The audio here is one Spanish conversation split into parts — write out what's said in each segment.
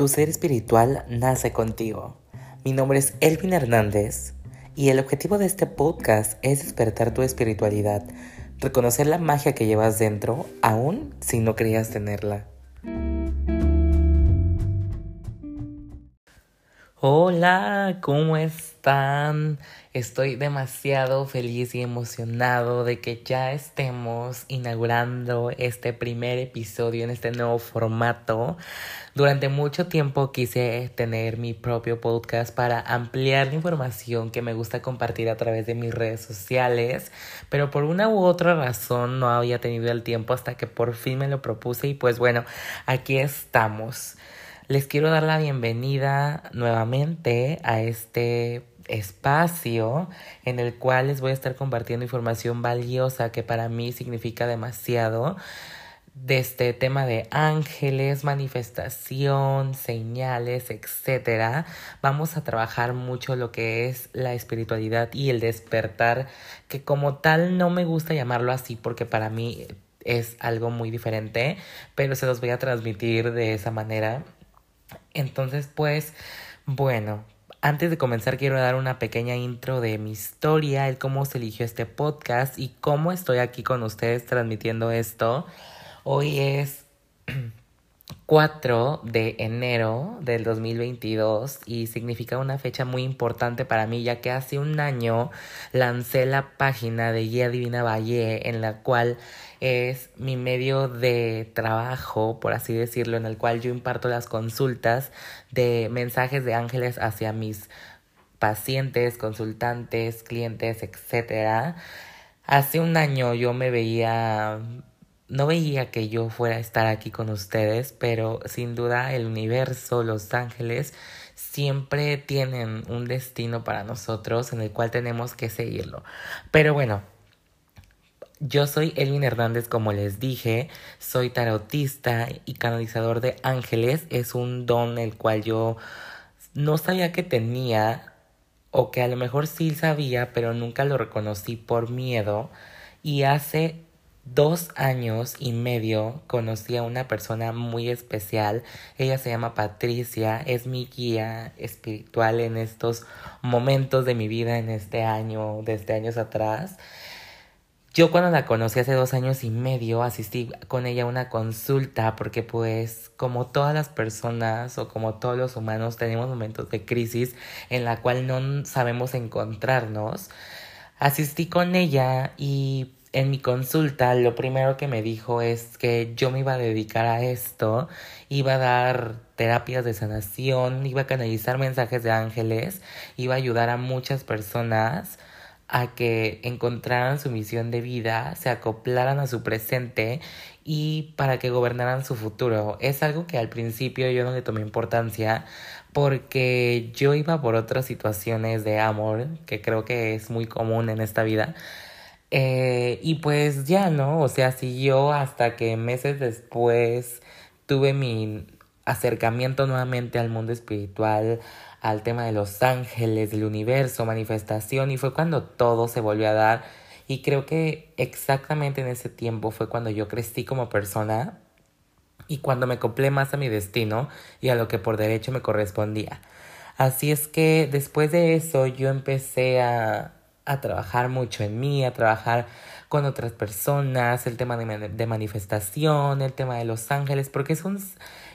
Tu ser espiritual nace contigo. Mi nombre es Elvin Hernández y el objetivo de este podcast es despertar tu espiritualidad, reconocer la magia que llevas dentro, aun si no creías tenerla. Hola, ¿cómo están? Estoy demasiado feliz y emocionado de que ya estemos inaugurando este primer episodio en este nuevo formato. Durante mucho tiempo quise tener mi propio podcast para ampliar la información que me gusta compartir a través de mis redes sociales, pero por una u otra razón no había tenido el tiempo hasta que por fin me lo propuse y pues bueno, aquí estamos. Les quiero dar la bienvenida nuevamente a este espacio en el cual les voy a estar compartiendo información valiosa que para mí significa demasiado de este tema de ángeles, manifestación, señales, etcétera. Vamos a trabajar mucho lo que es la espiritualidad y el despertar, que como tal no me gusta llamarlo así porque para mí es algo muy diferente, pero se los voy a transmitir de esa manera entonces, pues, bueno, antes de comenzar quiero dar una pequeña intro de mi historia, el cómo se eligió este podcast y cómo estoy aquí con ustedes transmitiendo esto. Hoy es 4 de enero del 2022 y significa una fecha muy importante para mí ya que hace un año lancé la página de Guía Divina Valle en la cual es mi medio de trabajo, por así decirlo, en el cual yo imparto las consultas de mensajes de ángeles hacia mis pacientes, consultantes, clientes, etc. Hace un año yo me veía no veía que yo fuera a estar aquí con ustedes, pero sin duda el universo, los ángeles, siempre tienen un destino para nosotros en el cual tenemos que seguirlo. Pero bueno, yo soy Elvin Hernández, como les dije, soy tarotista y canalizador de ángeles. Es un don el cual yo no sabía que tenía, o que a lo mejor sí sabía, pero nunca lo reconocí por miedo. Y hace dos años y medio conocí a una persona muy especial. Ella se llama Patricia, es mi guía espiritual en estos momentos de mi vida, en este año, desde años atrás. Yo cuando la conocí hace dos años y medio asistí con ella a una consulta porque pues como todas las personas o como todos los humanos tenemos momentos de crisis en la cual no sabemos encontrarnos. Asistí con ella y en mi consulta lo primero que me dijo es que yo me iba a dedicar a esto, iba a dar terapias de sanación, iba a canalizar mensajes de ángeles, iba a ayudar a muchas personas a que encontraran su misión de vida, se acoplaran a su presente y para que gobernaran su futuro. Es algo que al principio yo no le tomé importancia porque yo iba por otras situaciones de amor, que creo que es muy común en esta vida eh, y pues ya, ¿no? O sea, siguió hasta que meses después tuve mi acercamiento nuevamente al mundo espiritual, al tema de los ángeles, del universo, manifestación, y fue cuando todo se volvió a dar. Y creo que exactamente en ese tiempo fue cuando yo crecí como persona y cuando me acoplé más a mi destino y a lo que por derecho me correspondía. Así es que después de eso yo empecé a, a trabajar mucho en mí, a trabajar con otras personas, el tema de, manifestación, el tema de los ángeles, porque es, un,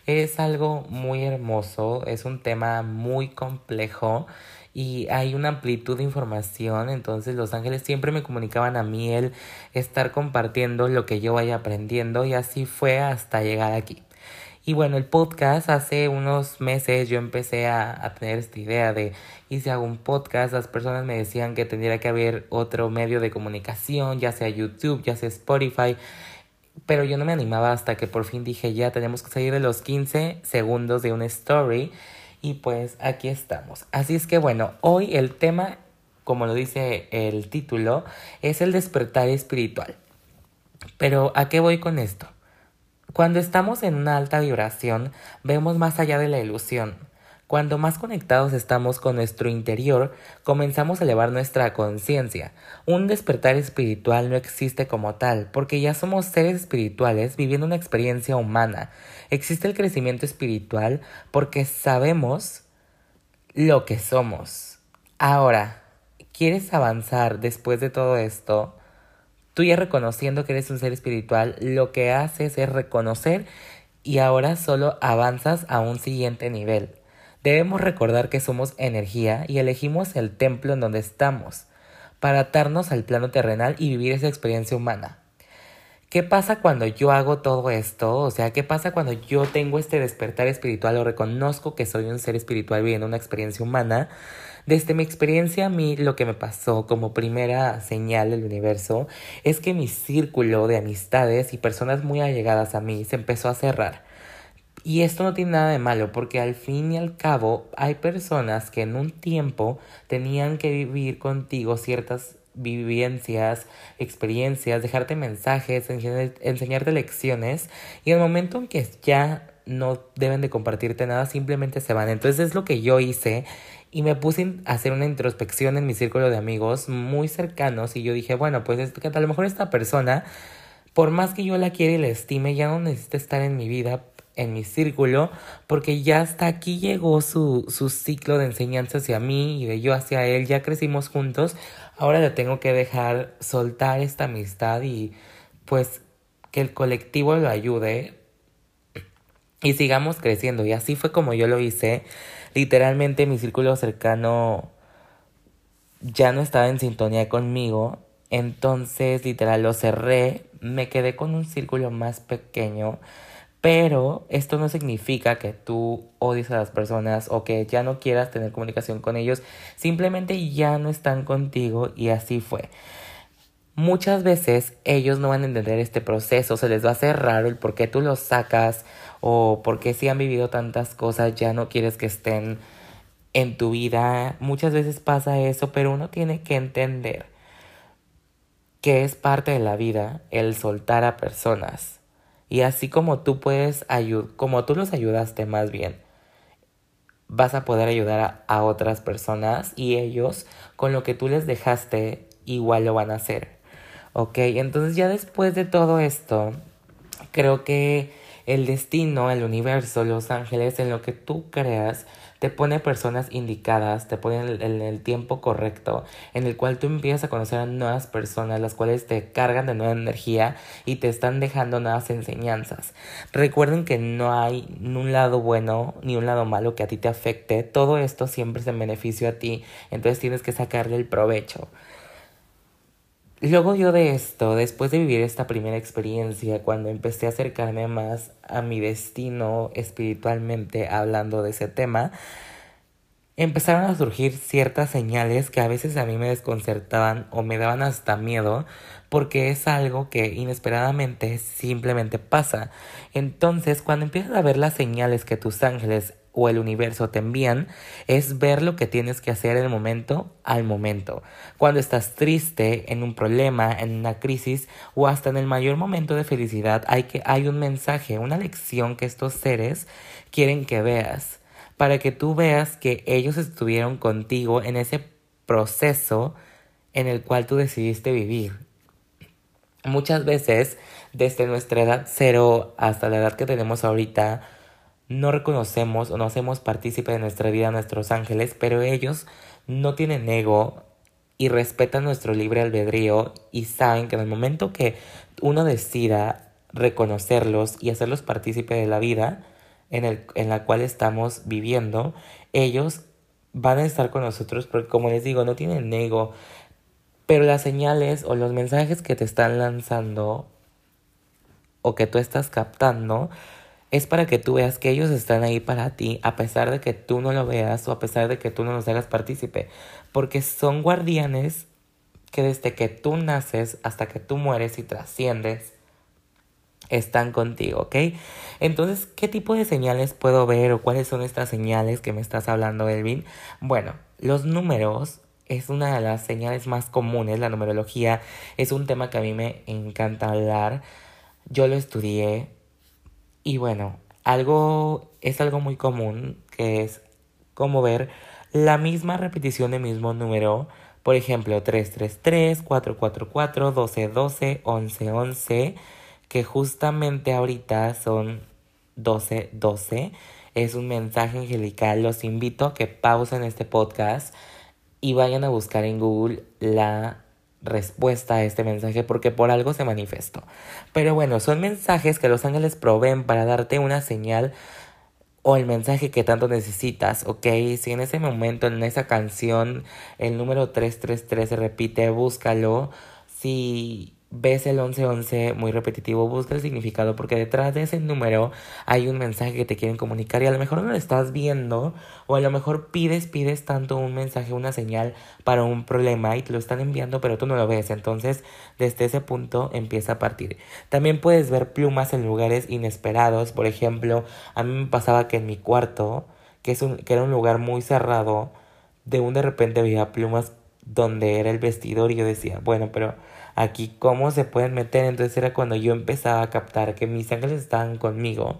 es algo muy hermoso, es un tema muy complejo y hay una amplitud de información, entonces los ángeles siempre me comunicaban a mí el estar compartiendo lo que yo vaya aprendiendo y así fue hasta llegar aquí. Y bueno, el podcast, hace unos meses yo empecé a, tener esta idea de, y si hago un podcast, las personas me decían que tendría que haber otro medio de comunicación, ya sea YouTube, ya sea Spotify, pero yo no me animaba hasta que por fin dije, ya tenemos que salir de los 15 segundos de una story. Y pues aquí estamos. Así es que bueno, hoy el tema, como lo dice el título, es el despertar espiritual. Pero ¿a qué voy con esto? Cuando estamos en una alta vibración, vemos más allá de la ilusión. Cuando más conectados estamos con nuestro interior, comenzamos a elevar nuestra conciencia. Un despertar espiritual no existe como tal, porque ya somos seres espirituales viviendo una experiencia humana. Existe el crecimiento espiritual porque sabemos lo que somos. Ahora, ¿quieres avanzar después de todo esto? Tú ya reconociendo que eres un ser espiritual, lo que haces es reconocer y ahora solo avanzas a un siguiente nivel. Debemos recordar que somos energía y elegimos el templo en donde estamos para atarnos al plano terrenal y vivir esa experiencia humana. ¿Qué pasa cuando yo hago todo esto? O sea, ¿qué pasa cuando yo tengo este despertar espiritual o reconozco que soy un ser espiritual viviendo una experiencia humana? Desde mi experiencia, a mí lo que me pasó como primera señal del universo es que mi círculo de amistades y personas muy allegadas a mí se empezó a cerrar. Y esto no tiene nada de malo porque al fin y al cabo hay personas que en un tiempo tenían que vivir contigo ciertas vivencias, experiencias, dejarte mensajes, enseñarte lecciones y el momento en que ya no deben de compartirte nada, simplemente se van. Entonces es lo que yo hice y me puse a hacer una introspección en mi círculo de amigos muy cercanos y yo dije, bueno, pues es que a lo mejor esta persona, por más que yo la quiera y la estime, ya no necesita estar en mi vida en mi círculo, porque ya hasta aquí llegó su, su ciclo de enseñanza hacia mí y de yo hacia él, ya crecimos juntos, ahora le tengo que dejar soltar esta amistad y pues que el colectivo lo ayude y sigamos creciendo. Y así fue como yo lo hice. Literalmente mi círculo cercano ya no estaba en sintonía conmigo. Entonces, literal, lo cerré. Me quedé con un círculo más pequeño pero esto no significa que tú odies a las personas o que ya no quieras tener comunicación con ellos. Simplemente ya no están contigo y así fue. Muchas veces ellos no van a entender este proceso, se les va a hacer raro el por qué tú los sacas o por qué si han vivido tantas cosas ya no quieres que estén en tu vida. Muchas veces pasa eso, pero uno tiene que entender que es parte de la vida el soltar a personas y así como tú puedes ayudar, como tú los ayudaste más bien, vas a poder ayudar a, a, otras personas y ellos con lo que tú les dejaste igual lo van a hacer. Ok, entonces ya después de todo esto, creo que el destino, el universo, los ángeles, en lo que tú creas, te pone personas indicadas, te pone en el, tiempo correcto, en el cual tú empiezas a conocer a nuevas personas, las cuales te cargan de nueva energía y te están dejando nuevas enseñanzas. Recuerden que no hay ni un lado bueno ni un lado malo que a ti te afecte, todo esto siempre es en beneficio a ti, entonces tienes que sacarle el provecho. Luego yo de esto, después de vivir esta primera experiencia, cuando empecé a acercarme más a mi destino espiritualmente hablando de ese tema, empezaron a surgir ciertas señales que a veces a mí me desconcertaban o me daban hasta miedo porque es algo que inesperadamente simplemente pasa. Entonces, cuando empiezas a ver las señales que tus ángeles o el universo te envían es ver lo que tienes que hacer el momento al momento. Cuando estás triste, en un problema, en una crisis o hasta en el mayor momento de felicidad, hay, que, hay un mensaje, una lección que estos seres quieren que veas para que tú veas que ellos estuvieron contigo en ese proceso en el cual tú decidiste vivir. Muchas veces, desde nuestra edad cero hasta la edad que tenemos ahorita, no reconocemos o no hacemos partícipe de nuestra vida a nuestros ángeles, pero ellos no tienen ego y respetan nuestro libre albedrío y saben que en el momento que uno decida reconocerlos y hacerlos partícipe de la vida en, el, en la cual estamos viviendo, ellos van a estar con nosotros porque como les digo, no tienen ego, pero las señales o los mensajes que te están lanzando o que tú estás captando es para que tú veas que ellos están ahí para ti a pesar de que tú no lo veas o a pesar de que tú no los hagas partícipe. Porque son guardianes que desde que tú naces hasta que tú mueres y trasciendes, están contigo, ¿ok? Entonces, ¿qué tipo de señales puedo ver o cuáles son estas señales que me estás hablando, Elvin? Bueno, los números es una de las señales más comunes, la numerología es un tema que a mí me encanta hablar. Yo lo estudié, y bueno, algo es algo muy común que es como ver la misma repetición del mismo número. Por ejemplo, 333, 444, 1212, 1111, que justamente ahorita son 1212. Es un mensaje angelical. Los invito a que pausen este podcast y vayan a buscar en Google la respuesta a este mensaje porque por algo se manifestó. Pero bueno, son mensajes que los ángeles proveen para darte una señal o el mensaje que tanto necesitas, ¿ok? Si en ese momento, en esa canción, el número 333 se repite, búscalo. Si ves el 1111 muy repetitivo, busca el significado porque detrás de ese número hay un mensaje que te quieren comunicar y a lo mejor no lo estás viendo o a lo mejor pides, pides tanto un mensaje, una señal para un problema y te lo están enviando pero tú no lo ves. Entonces desde ese punto empieza a partir. También puedes ver plumas en lugares inesperados. Por ejemplo, a mí me pasaba que en mi cuarto, que, es un, que era un lugar muy cerrado, de un de repente veía plumas donde era el vestidor y yo decía, bueno, pero aquí cómo se pueden meter. Entonces era cuando yo empezaba a captar que mis ángeles estaban conmigo.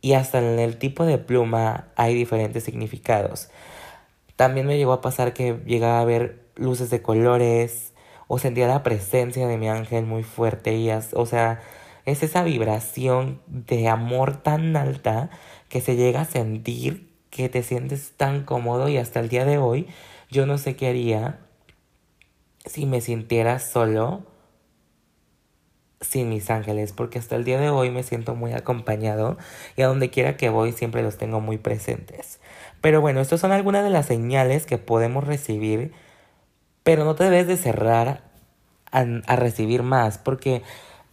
Y hasta en el tipo de pluma hay diferentes significados. También me llegó a pasar que llegaba a ver luces de colores o sentía la presencia de mi ángel muy fuerte. Y o sea, es esa vibración de amor tan alta que se llega a sentir que te sientes tan cómodo y hasta el día de hoy yo no sé qué haría si me sintiera solo sin mis ángeles, porque hasta el día de hoy me siento muy acompañado y a donde quiera que voy siempre los tengo muy presentes. Pero bueno, estas son algunas de las señales que podemos recibir, pero no te debes de cerrar a, a recibir más, porque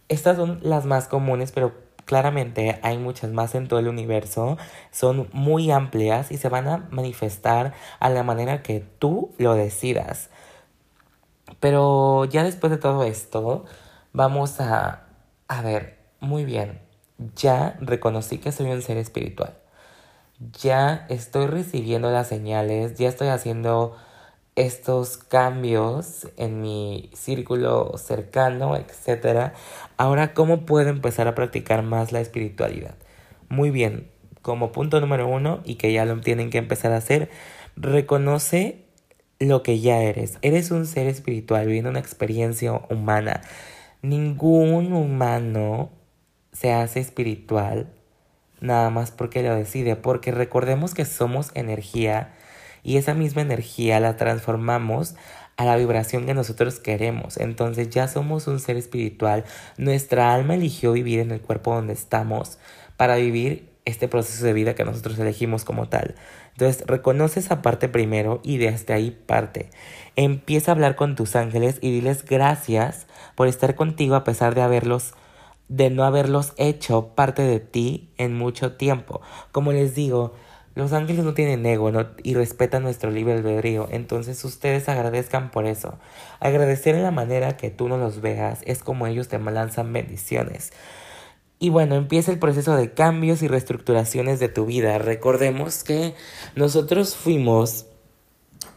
estas son las más comunes, pero claramente hay muchas más en todo el universo, son muy amplias y se van a manifestar a la manera que tú lo decidas. Pero ya después de todo esto, vamos a, a ver, muy bien, ya reconocí que soy un ser espiritual. Ya estoy recibiendo las señales, ya estoy haciendo estos cambios en mi círculo cercano, etc. Ahora, ¿cómo puedo empezar a practicar más la espiritualidad? Muy bien, como punto número uno, y que ya lo tienen que empezar a hacer, reconoce lo que ya eres. Eres un ser espiritual viviendo una experiencia humana. Ningún humano se hace espiritual nada más porque lo decide, porque recordemos que somos energía y esa misma energía la transformamos a la vibración que nosotros queremos. Entonces ya somos un ser espiritual. Nuestra alma eligió vivir en el cuerpo donde estamos para vivir este proceso de vida que nosotros elegimos como tal. Entonces, reconoce esa parte primero y desde ahí parte. Empieza a hablar con tus ángeles y diles gracias por estar contigo a pesar de haberlos de no haberlos hecho parte de ti en mucho tiempo. Como les digo, los ángeles no tienen ego y respetan nuestro libre albedrío, entonces ustedes agradezcan por eso. Agradecer en la manera que tú no los veas es como ellos te lanzan bendiciones. Y bueno, empieza el proceso de cambios y reestructuraciones de tu vida. Recordemos que nosotros fuimos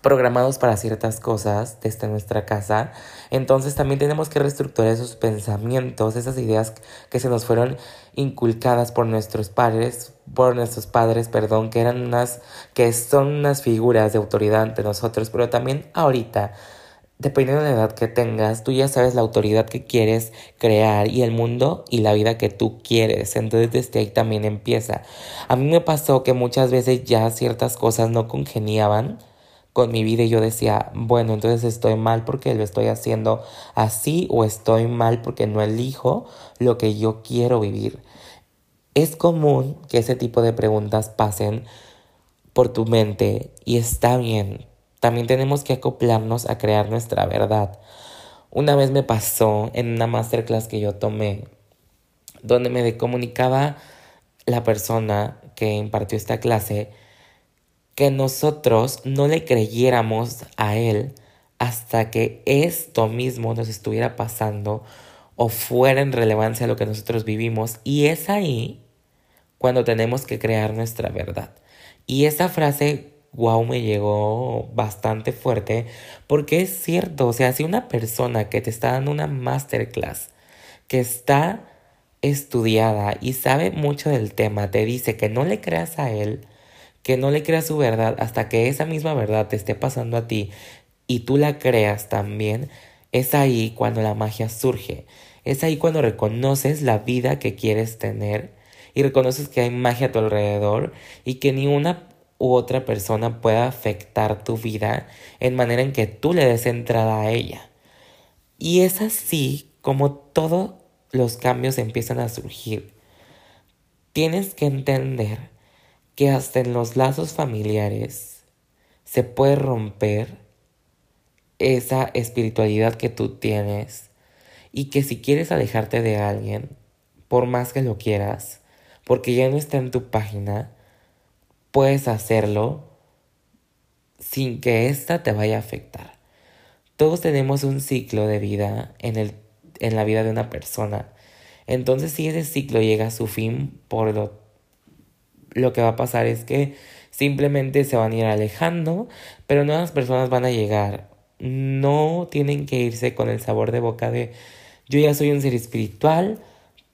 programados para ciertas cosas desde nuestra casa. Entonces también tenemos que reestructurar esos pensamientos, esas ideas que se nos fueron inculcadas por nuestros padres, por nuestros padres, perdón, que eran unas, que son unas figuras de autoridad ante nosotros, pero también ahorita dependiendo de la edad que tengas, tú ya sabes la autoridad que quieres crear y el mundo y la vida que tú quieres. Entonces desde ahí también empieza. A mí me pasó que muchas veces ya ciertas cosas no congeniaban con mi vida y yo decía, bueno, entonces estoy mal porque lo estoy haciendo así o estoy mal porque no elijo lo que yo quiero vivir. Es común que ese tipo de preguntas pasen por tu mente y está bien, también tenemos que acoplarnos a crear nuestra verdad. Una vez me pasó en una masterclass que yo tomé, donde me comunicaba la persona que impartió esta clase que nosotros no le creyéramos a él hasta que esto mismo nos estuviera pasando o fuera en relevancia a lo que nosotros vivimos. Y es ahí cuando tenemos que crear nuestra verdad. Y esa frase wow me llegó bastante fuerte porque es cierto, o sea, si una persona que te está dando una masterclass, que está estudiada y sabe mucho del tema, te dice que no le creas a él, que no le creas su verdad hasta que esa misma verdad te esté pasando a ti y tú la creas también, es ahí cuando la magia surge. Es ahí cuando reconoces la vida que quieres tener y reconoces que hay magia a tu alrededor y que ni una u otra persona pueda afectar tu vida en manera en que tú le des entrada a ella. Y es así como todos los cambios empiezan a surgir. Tienes que entender que hasta en los lazos familiares se puede romper esa espiritualidad que tú tienes y que si quieres alejarte de alguien, por más que lo quieras, porque ya no está en tu página, puedes hacerlo sin que ésta te vaya a afectar. Todos tenemos un ciclo de vida en, el, en la vida de una persona. Entonces si ese ciclo llega a su fin, por lo, lo que va a pasar es que simplemente se van a ir alejando, pero nuevas personas van a llegar. No tienen que irse con el sabor de boca de yo ya soy un ser espiritual,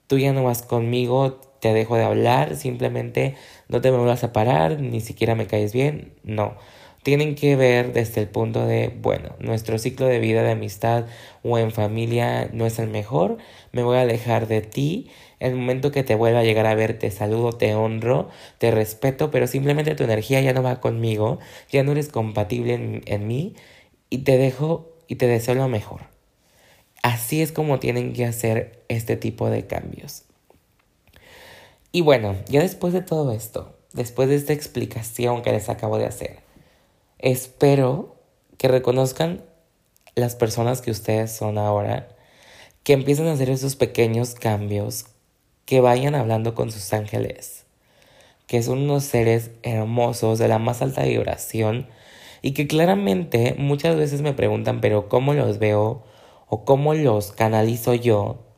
tú ya no vas conmigo, te dejo de hablar, simplemente no te me vuelvas a parar, ni siquiera me caes bien, no. Tienen que ver desde el punto de, bueno, nuestro ciclo de vida de amistad o en familia no es el mejor, me voy a alejar de ti, el momento que te vuelva a llegar a ver te saludo, te honro, te respeto, pero simplemente tu energía ya no va conmigo, ya no eres compatible en, en mí y te dejo y te deseo lo mejor. Así es como tienen que hacer este tipo de cambios. Y bueno, ya después de todo esto, después de esta explicación que les acabo de hacer, espero que reconozcan las personas que ustedes son ahora, que empiecen a hacer esos pequeños cambios, que vayan hablando con sus ángeles, que son unos seres hermosos de la más alta vibración y que claramente muchas veces me preguntan, pero ¿cómo los veo o cómo los canalizo yo?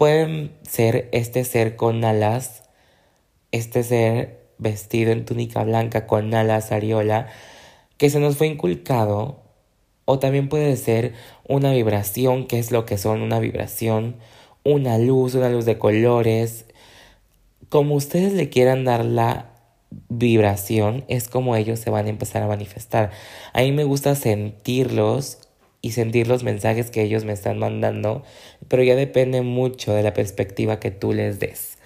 Pueden ser este ser con alas, este ser vestido en túnica blanca con alas ariola, que se nos fue inculcado, o también puede ser una vibración, que es lo que son una vibración, una luz, una luz de colores, como ustedes le quieran dar la vibración, es como ellos se van a empezar a manifestar. A mí me gusta sentirlos y sentir los mensajes que ellos me están mandando, pero ya depende mucho de la perspectiva que tú les des.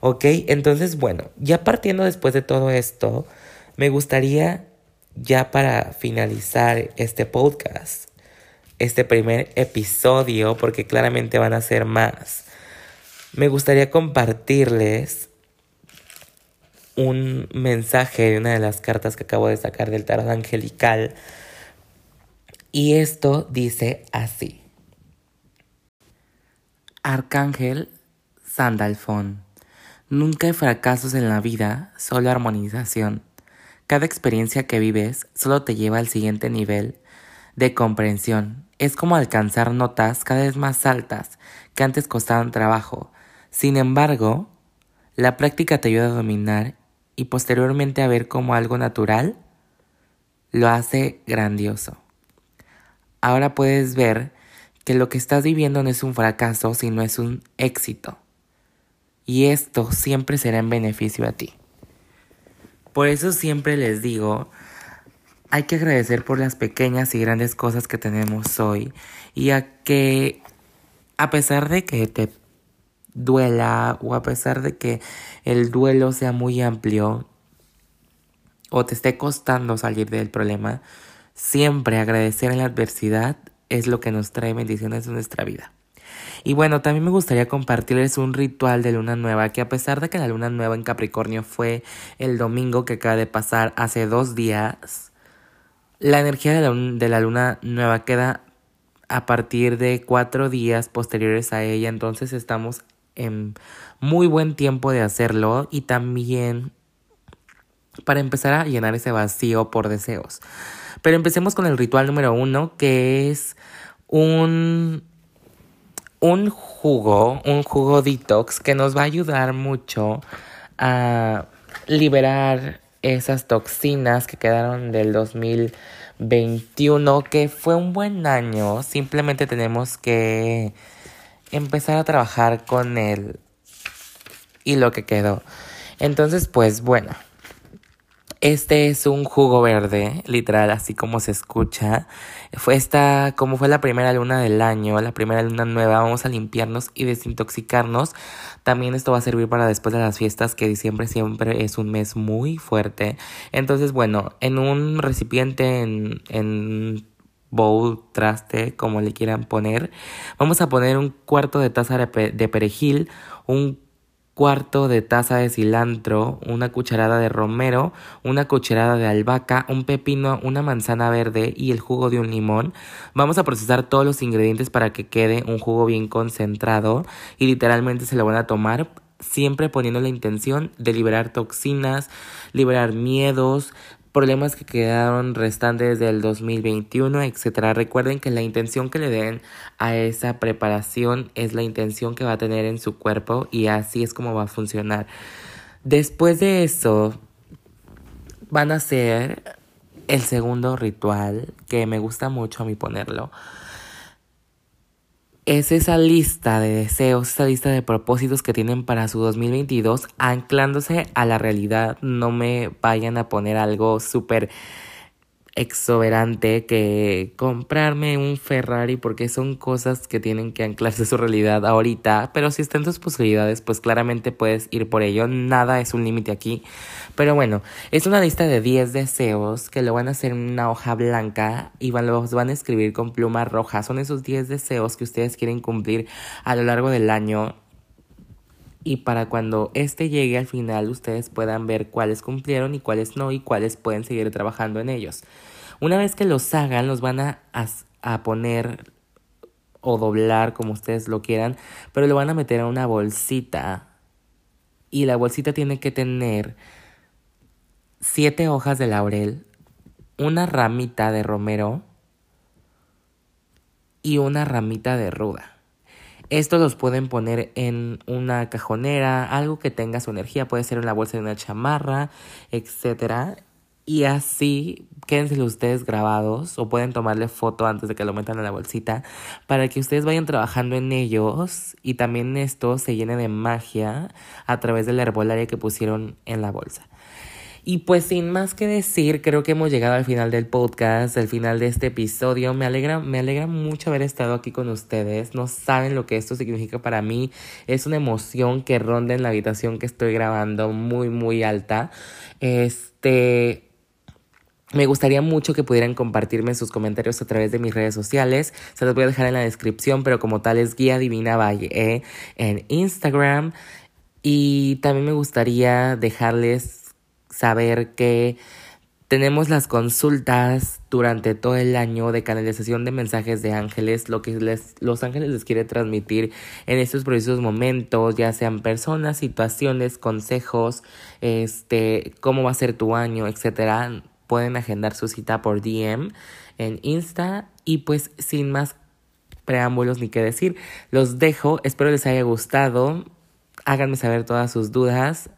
¿Ok? Entonces, bueno, ya partiendo después de todo esto, me gustaría ya para finalizar este podcast, este primer episodio, porque claramente van a ser más, me gustaría compartirles un mensaje de una de las cartas que acabo de sacar del tarot angelical y esto dice así. Arcángel Sandalfón. Nunca hay fracasos en la vida, solo armonización. Cada experiencia que vives solo te lleva al siguiente nivel de comprensión. Es como alcanzar notas cada vez más altas que antes costaban trabajo. Sin embargo, la práctica te ayuda a dominar y posteriormente a ver como algo natural lo hace grandioso ahora puedes ver que lo que estás viviendo no es un fracaso, sino es un éxito. Y esto siempre será en beneficio a ti. Por eso siempre les digo, hay que agradecer por las pequeñas y grandes cosas que tenemos hoy y a que a pesar de que te duela o a pesar de que el duelo sea muy amplio o te esté costando salir del problema, Siempre agradecer en la adversidad es lo que nos trae bendiciones en nuestra vida. Y bueno, también me gustaría compartirles un ritual de luna nueva que a pesar de que la luna nueva en Capricornio fue el domingo que acaba de pasar hace dos días, la energía de la, de la luna nueva queda a partir de cuatro días posteriores a ella, entonces estamos en muy buen tiempo de hacerlo y también para empezar a llenar ese vacío por deseos. Pero empecemos con el ritual número uno, que es un, un jugo, un jugo detox que nos va a ayudar mucho a liberar esas toxinas que quedaron del 2021, que fue un buen año. Simplemente tenemos que empezar a trabajar con él y lo que quedó. Entonces, pues bueno, este es un jugo verde, literal, así como se escucha. Fue esta, como fue la primera luna del año, la primera luna nueva, vamos a limpiarnos y desintoxicarnos. También esto va a servir para después de las fiestas, que diciembre siempre es un mes muy fuerte. Entonces, bueno, en un recipiente, en, en bowl, traste, como le quieran poner, vamos a poner un cuarto de taza de, de perejil, un cuarto de taza de cilantro, una cucharada de romero, una cucharada de albahaca, un pepino, una manzana verde y el jugo de un limón. Vamos a procesar todos los ingredientes para que quede un jugo bien concentrado y literalmente se lo van a tomar siempre poniendo la intención de liberar toxinas, liberar miedos, problemas que quedaron restantes del 2021, etcétera. Recuerden que la intención que le den a esa preparación es la intención que va a tener en su cuerpo y así es como va a funcionar. Después de eso, van a hacer el segundo ritual que me gusta mucho a mí ponerlo es esa lista de deseos, esa lista de propósitos que tienen para su 2022, anclándose a la realidad. No me vayan a poner algo súper exuberante que comprarme un Ferrari porque son cosas que tienen que anclarse su realidad ahorita, pero si están tus posibilidades, pues claramente puedes ir por ello, nada es un límite aquí. Pero bueno, es una lista de 10 deseos que lo van a hacer en una hoja blanca y van, los van a escribir con pluma roja. Son esos 10 deseos que ustedes quieren cumplir a lo largo del año y para cuando este llegue al final ustedes puedan ver cuáles cumplieron y cuáles no y cuáles pueden seguir trabajando en ellos. Una vez que los hagan, los van a, a, poner o doblar como ustedes lo quieran, pero lo van a meter a una bolsita y la bolsita tiene que tener siete hojas de laurel, una ramita de romero y una ramita de ruda. Estos los pueden poner en una cajonera, algo que tenga su energía, puede ser en la bolsa de una chamarra, etc. Y así quédense ustedes grabados o pueden tomarle foto antes de que lo metan en la bolsita para que ustedes vayan trabajando en ellos y también esto se llene de magia a través de la herbolaria que pusieron en la bolsa. Y pues sin más que decir, creo que hemos llegado al final del podcast, al final de este episodio. Me alegra, me alegra mucho haber estado aquí con ustedes. No saben lo que esto significa para mí. Es una emoción que ronda en la habitación que estoy grabando muy, muy alta. Este. Me gustaría mucho que pudieran compartirme sus comentarios a través de mis redes sociales. Se los voy a dejar en la descripción, pero como tal es Guía Divina Valle eh, en Instagram. Y también me gustaría dejarles saber que tenemos las consultas durante todo el año de canalización de mensajes de ángeles, lo que les, los ángeles les quiere transmitir en estos precisos momentos, ya sean personas, situaciones, consejos, este, cómo va a ser tu año, etcétera. Pueden agendar su cita por DM en Insta. Y pues sin más preámbulos ni qué decir, los dejo, espero les haya gustado, háganme saber todas sus dudas,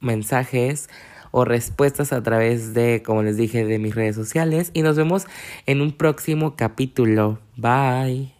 mensajes o respuestas a través de, como les dije, de mis redes sociales. Y nos vemos en un próximo capítulo. Bye.